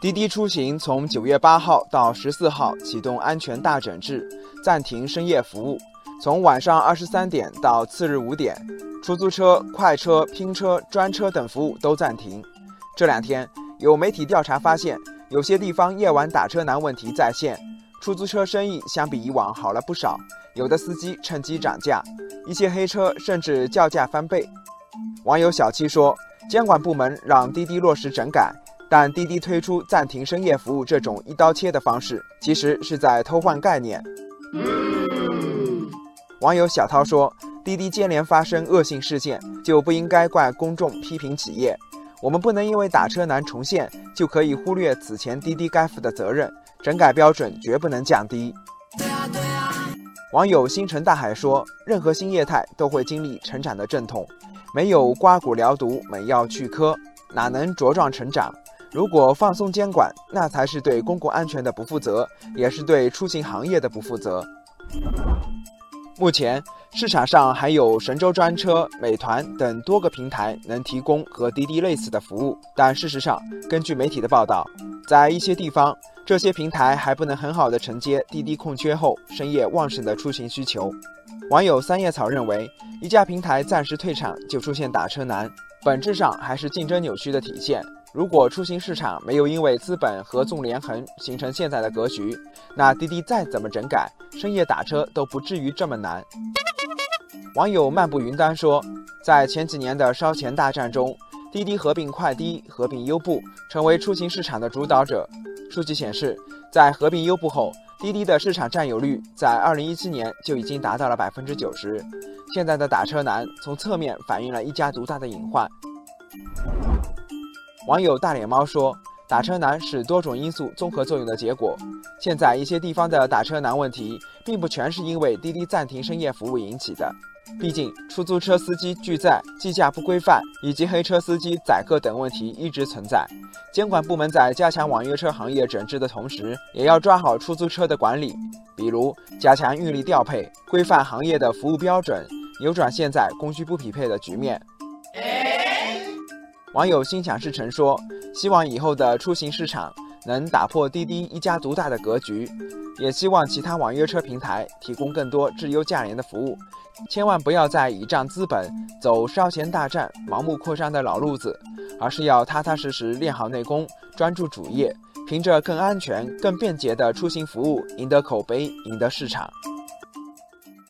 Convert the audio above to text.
滴滴出行从九月八号到十四号启动安全大整治，暂停深夜服务。从晚上二十三点到次日五点，出租车、快车、拼车、专车等服务都暂停。这两天，有媒体调查发现，有些地方夜晚打车难问题再现，出租车生意相比以往好了不少。有的司机趁机涨价，一些黑车甚至叫价翻倍。网友小七说：“监管部门让滴滴落实整改。”但滴滴推出暂停深夜服务这种一刀切的方式，其实是在偷换概念。网友小涛说：“滴滴接连发生恶性事件，就不应该怪公众批评企业。我们不能因为打车难重现，就可以忽略此前滴滴该负的责任。整改标准绝不能降低。”网友星辰大海说：“任何新业态都会经历成长的阵痛，没有刮骨疗毒、猛药去疴，哪能茁壮成长？”如果放松监管，那才是对公共安全的不负责，也是对出行行业的不负责。目前市场上还有神州专车、美团等多个平台能提供和滴滴类似的服务，但事实上，根据媒体的报道，在一些地方，这些平台还不能很好的承接滴滴空缺后深夜旺盛的出行需求。网友三叶草认为，一家平台暂时退场就出现打车难，本质上还是竞争扭曲的体现。如果出行市场没有因为资本合纵连横形成现在的格局，那滴滴再怎么整改，深夜打车都不至于这么难。网友漫步云端说，在前几年的烧钱大战中，滴滴合并快滴、合并优步，成为出行市场的主导者。数据显示，在合并优步后，滴滴的市场占有率在2017年就已经达到了百分之九十。现在的打车难，从侧面反映了一家独大的隐患。网友大脸猫说：“打车难是多种因素综合作用的结果。现在一些地方的打车难问题，并不全是因为滴滴暂停深夜服务引起的。毕竟，出租车司机拒载、计价不规范，以及黑车司机宰客等问题一直存在。监管部门在加强网约车行业整治的同时，也要抓好出租车的管理，比如加强运力调配，规范行业的服务标准，扭转现在供需不匹配的局面。”网友心想事成说：“希望以后的出行市场能打破滴滴一家独大的格局，也希望其他网约车平台提供更多质优价廉的服务，千万不要再倚仗资本走烧钱大战、盲目扩张的老路子，而是要踏踏实实练好内功，专注主业，凭着更安全、更便捷的出行服务赢得口碑，赢得市场。”